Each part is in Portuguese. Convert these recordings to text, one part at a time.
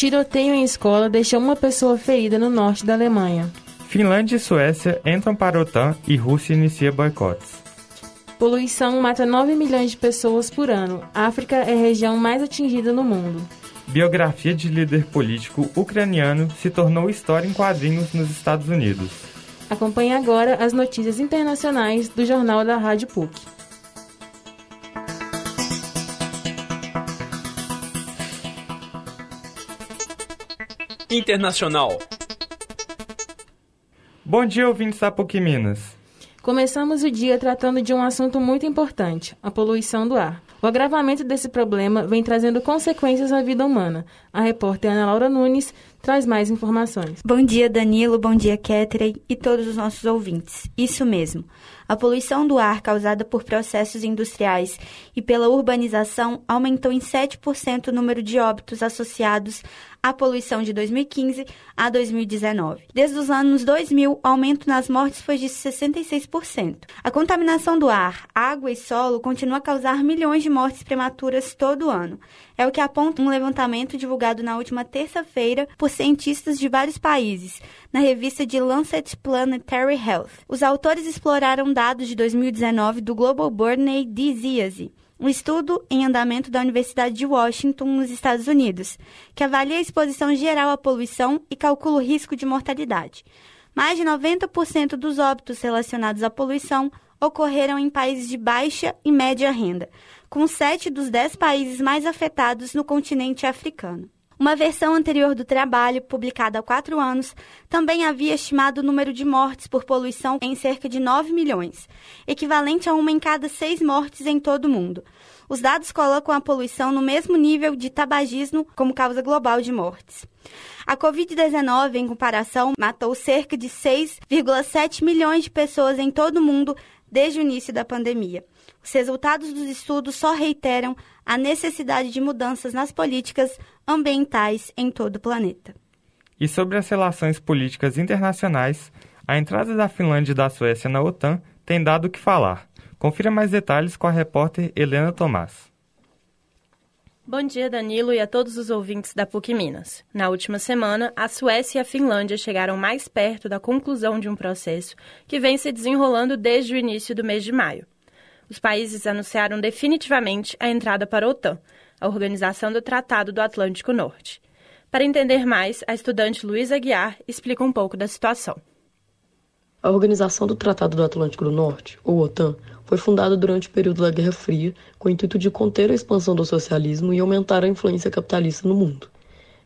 Tiroteio em escola deixou uma pessoa ferida no norte da Alemanha. Finlândia e Suécia entram para a OTAN e Rússia inicia boicotes. Poluição mata 9 milhões de pessoas por ano. África é a região mais atingida no mundo. Biografia de líder político ucraniano se tornou história em quadrinhos nos Estados Unidos. Acompanhe agora as notícias internacionais do Jornal da Rádio PUC. Internacional. Bom dia, ouvintes da PUC Minas. Começamos o dia tratando de um assunto muito importante, a poluição do ar. O agravamento desse problema vem trazendo consequências à vida humana. A repórter Ana Laura Nunes traz mais informações. Bom dia, Danilo. Bom dia, Catherine e todos os nossos ouvintes. Isso mesmo. A poluição do ar causada por processos industriais e pela urbanização aumentou em 7% o número de óbitos associados à poluição de 2015 a 2019. Desde os anos 2000, o aumento nas mortes foi de 66%. A contaminação do ar, água e solo continua a causar milhões de mortes prematuras todo ano. É o que aponta um levantamento divulgado na última terça-feira por cientistas de vários países, na revista de Lancet Planetary Health. Os autores exploraram dados de 2019 do Global Burn Disease, um estudo em andamento da Universidade de Washington, nos Estados Unidos, que avalia a exposição geral à poluição e calcula o risco de mortalidade. Mais de 90% dos óbitos relacionados à poluição ocorreram em países de baixa e média renda, com sete dos dez países mais afetados no continente africano. Uma versão anterior do trabalho, publicada há quatro anos, também havia estimado o número de mortes por poluição em cerca de 9 milhões, equivalente a uma em cada seis mortes em todo o mundo. Os dados colocam a poluição no mesmo nível de tabagismo como causa global de mortes. A Covid-19, em comparação, matou cerca de 6,7 milhões de pessoas em todo o mundo desde o início da pandemia. Os resultados dos estudos só reiteram a necessidade de mudanças nas políticas ambientais em todo o planeta. E sobre as relações políticas internacionais, a entrada da Finlândia e da Suécia na OTAN tem dado o que falar. Confira mais detalhes com a repórter Helena Tomás. Bom dia, Danilo, e a todos os ouvintes da PUC Minas. Na última semana, a Suécia e a Finlândia chegaram mais perto da conclusão de um processo que vem se desenrolando desde o início do mês de maio. Os países anunciaram definitivamente a entrada para a OTAN, a Organização do Tratado do Atlântico Norte. Para entender mais, a estudante Luísa Aguiar explica um pouco da situação. A Organização do Tratado do Atlântico do Norte, ou OTAN, foi fundada durante o período da Guerra Fria com o intuito de conter a expansão do socialismo e aumentar a influência capitalista no mundo.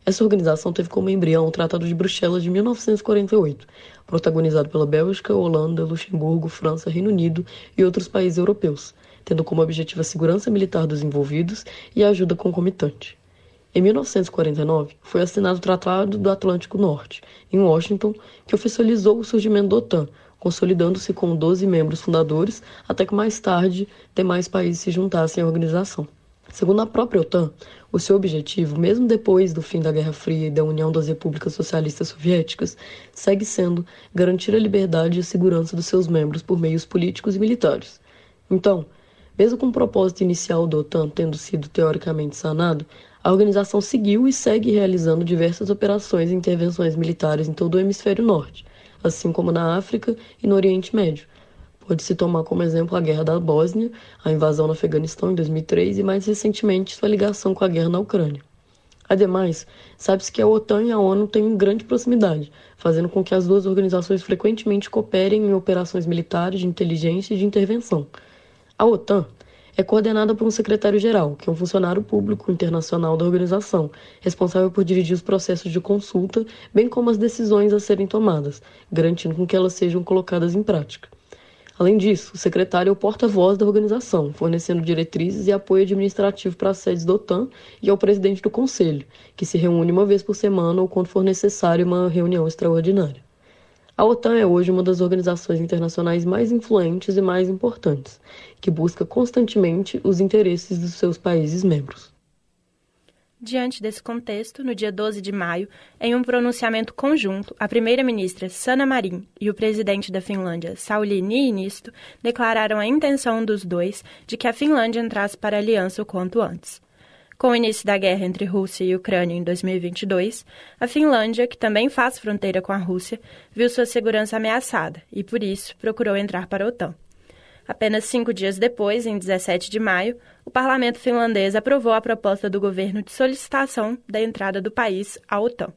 Essa organização teve como embrião o Tratado de Bruxelas de 1948, protagonizado pela Bélgica, Holanda, Luxemburgo, França, Reino Unido e outros países europeus, tendo como objetivo a segurança militar dos envolvidos e a ajuda concomitante. Em 1949, foi assinado o Tratado do Atlântico Norte, em Washington, que oficializou o surgimento da OTAN, consolidando-se com 12 membros fundadores, até que mais tarde demais países se juntassem à organização. Segundo a própria OTAN, o seu objetivo, mesmo depois do fim da Guerra Fria e da União das Repúblicas Socialistas Soviéticas, segue sendo garantir a liberdade e a segurança dos seus membros por meios políticos e militares. Então, mesmo com o propósito inicial da OTAN tendo sido teoricamente sanado, a organização seguiu e segue realizando diversas operações e intervenções militares em todo o hemisfério norte, assim como na África e no Oriente Médio, Pode-se tomar como exemplo a Guerra da Bósnia, a invasão no Afeganistão em 2003 e, mais recentemente, sua ligação com a guerra na Ucrânia. Ademais, sabe-se que a OTAN e a ONU têm grande proximidade, fazendo com que as duas organizações frequentemente cooperem em operações militares, de inteligência e de intervenção. A OTAN é coordenada por um secretário-geral, que é um funcionário público internacional da organização, responsável por dirigir os processos de consulta, bem como as decisões a serem tomadas, garantindo com que elas sejam colocadas em prática. Além disso, o secretário é o porta-voz da organização, fornecendo diretrizes e apoio administrativo para as sedes da OTAN e ao presidente do Conselho, que se reúne uma vez por semana ou quando for necessário uma reunião extraordinária. A OTAN é hoje uma das organizações internacionais mais influentes e mais importantes, que busca constantemente os interesses dos seus países membros. Diante desse contexto, no dia 12 de maio, em um pronunciamento conjunto, a primeira-ministra Sanna Marin e o presidente da Finlândia, Sauli Niinisto, declararam a intenção dos dois de que a Finlândia entrasse para a aliança o quanto antes. Com o início da guerra entre Rússia e Ucrânia em 2022, a Finlândia, que também faz fronteira com a Rússia, viu sua segurança ameaçada e, por isso, procurou entrar para a OTAN. Apenas cinco dias depois, em 17 de maio, o parlamento finlandês aprovou a proposta do governo de solicitação da entrada do país à OTAN.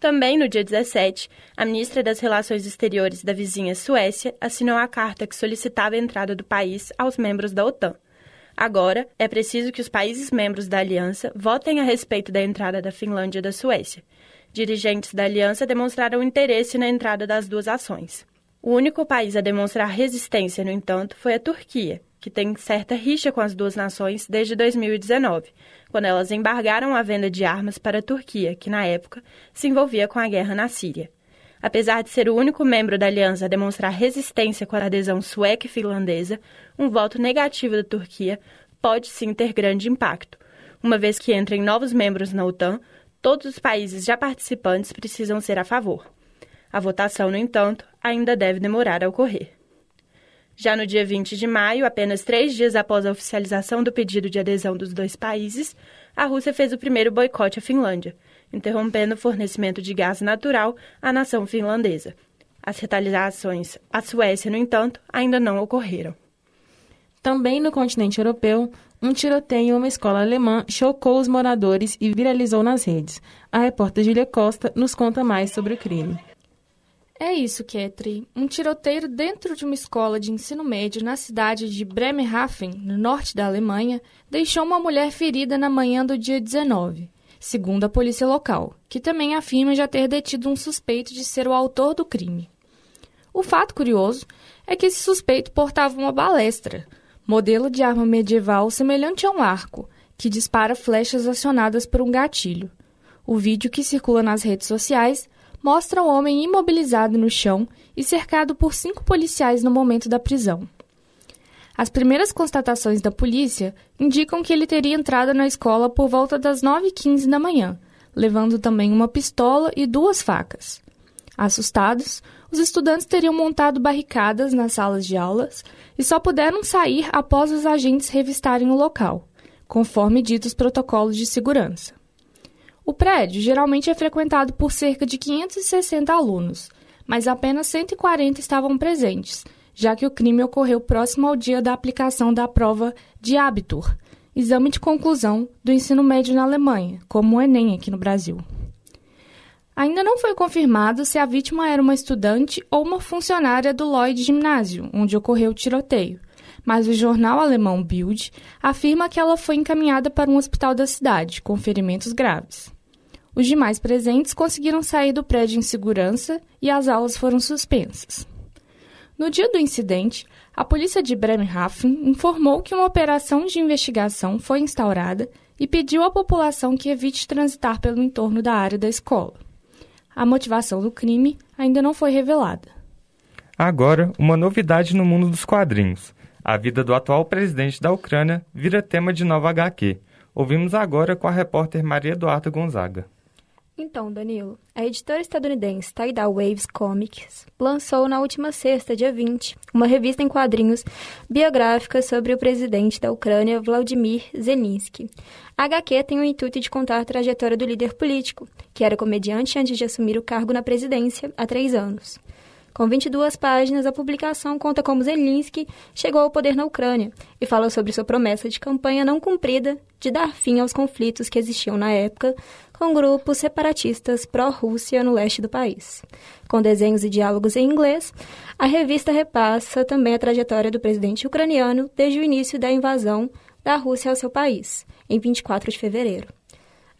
Também no dia 17, a ministra das Relações Exteriores da vizinha Suécia assinou a carta que solicitava a entrada do país aos membros da OTAN. Agora, é preciso que os países membros da aliança votem a respeito da entrada da Finlândia e da Suécia. Dirigentes da aliança demonstraram interesse na entrada das duas ações. O único país a demonstrar resistência, no entanto, foi a Turquia, que tem certa rixa com as duas nações desde 2019, quando elas embargaram a venda de armas para a Turquia, que na época se envolvia com a guerra na Síria. Apesar de ser o único membro da aliança a demonstrar resistência com a adesão sueca e finlandesa, um voto negativo da Turquia pode sim ter grande impacto. Uma vez que entrem novos membros na OTAN, todos os países já participantes precisam ser a favor. A votação, no entanto, ainda deve demorar a ocorrer. Já no dia 20 de maio, apenas três dias após a oficialização do pedido de adesão dos dois países, a Rússia fez o primeiro boicote à Finlândia, interrompendo o fornecimento de gás natural à nação finlandesa. As retaliações à Suécia, no entanto, ainda não ocorreram. Também no continente europeu, um tiroteio em uma escola alemã chocou os moradores e viralizou nas redes. A repórter Julia Costa nos conta mais sobre o crime. É isso, Ketri. Um tiroteio dentro de uma escola de ensino médio na cidade de Bremerhaven, no norte da Alemanha, deixou uma mulher ferida na manhã do dia 19, segundo a polícia local, que também afirma já ter detido um suspeito de ser o autor do crime. O fato curioso é que esse suspeito portava uma balestra, modelo de arma medieval semelhante a um arco, que dispara flechas acionadas por um gatilho. O vídeo que circula nas redes sociais mostra o homem imobilizado no chão e cercado por cinco policiais no momento da prisão. As primeiras constatações da polícia indicam que ele teria entrado na escola por volta das 9h15 da manhã, levando também uma pistola e duas facas. Assustados, os estudantes teriam montado barricadas nas salas de aulas e só puderam sair após os agentes revistarem o local, conforme ditos protocolos de segurança. O prédio geralmente é frequentado por cerca de 560 alunos, mas apenas 140 estavam presentes, já que o crime ocorreu próximo ao dia da aplicação da prova de Abitur, exame de conclusão do ensino médio na Alemanha, como o Enem aqui no Brasil. Ainda não foi confirmado se a vítima era uma estudante ou uma funcionária do Lloyd Gymnasium, onde ocorreu o tiroteio, mas o jornal alemão Bild afirma que ela foi encaminhada para um hospital da cidade, com ferimentos graves. Os demais presentes conseguiram sair do prédio em segurança e as aulas foram suspensas. No dia do incidente, a polícia de Bremerhaven informou que uma operação de investigação foi instaurada e pediu à população que evite transitar pelo entorno da área da escola. A motivação do crime ainda não foi revelada. Agora, uma novidade no mundo dos quadrinhos. A vida do atual presidente da Ucrânia vira tema de nova HQ. Ouvimos agora com a repórter Maria Eduarda Gonzaga. Então, Danilo, a editora estadunidense Tidal Waves Comics lançou na última sexta, dia 20, uma revista em quadrinhos biográfica sobre o presidente da Ucrânia, Vladimir Zelensky. A HQ tem o intuito de contar a trajetória do líder político, que era comediante antes de assumir o cargo na presidência há três anos. Com 22 páginas, a publicação conta como Zelensky chegou ao poder na Ucrânia e fala sobre sua promessa de campanha não cumprida de dar fim aos conflitos que existiam na época com grupos separatistas pró-Rússia no leste do país. Com desenhos e diálogos em inglês, a revista repassa também a trajetória do presidente ucraniano desde o início da invasão da Rússia ao seu país, em 24 de fevereiro.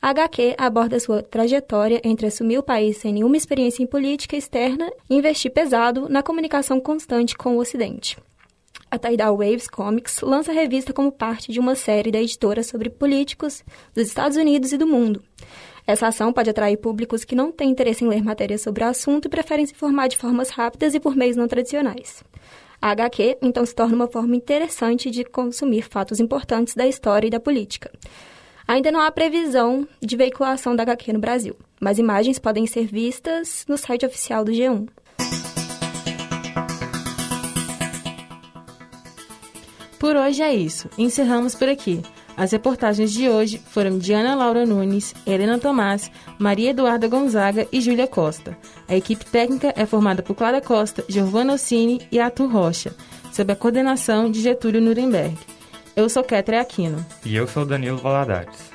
A HQ aborda sua trajetória entre assumir o país sem nenhuma experiência em política externa e investir pesado na comunicação constante com o Ocidente. A Tidal Waves Comics lança a revista como parte de uma série da editora sobre políticos dos Estados Unidos e do mundo. Essa ação pode atrair públicos que não têm interesse em ler matérias sobre o assunto e preferem se informar de formas rápidas e por meios não tradicionais. A HQ, então, se torna uma forma interessante de consumir fatos importantes da história e da política. Ainda não há previsão de veiculação da HQ no Brasil, mas imagens podem ser vistas no site oficial do G1. Por hoje é isso. Encerramos por aqui. As reportagens de hoje foram de Ana Laura Nunes, Helena Tomás, Maria Eduarda Gonzaga e Júlia Costa. A equipe técnica é formada por Clara Costa, Giovanna Ossini e Arthur Rocha, sob a coordenação de Getúlio Nuremberg. Eu sou Ketra Aquino. E eu sou Danilo Valadares.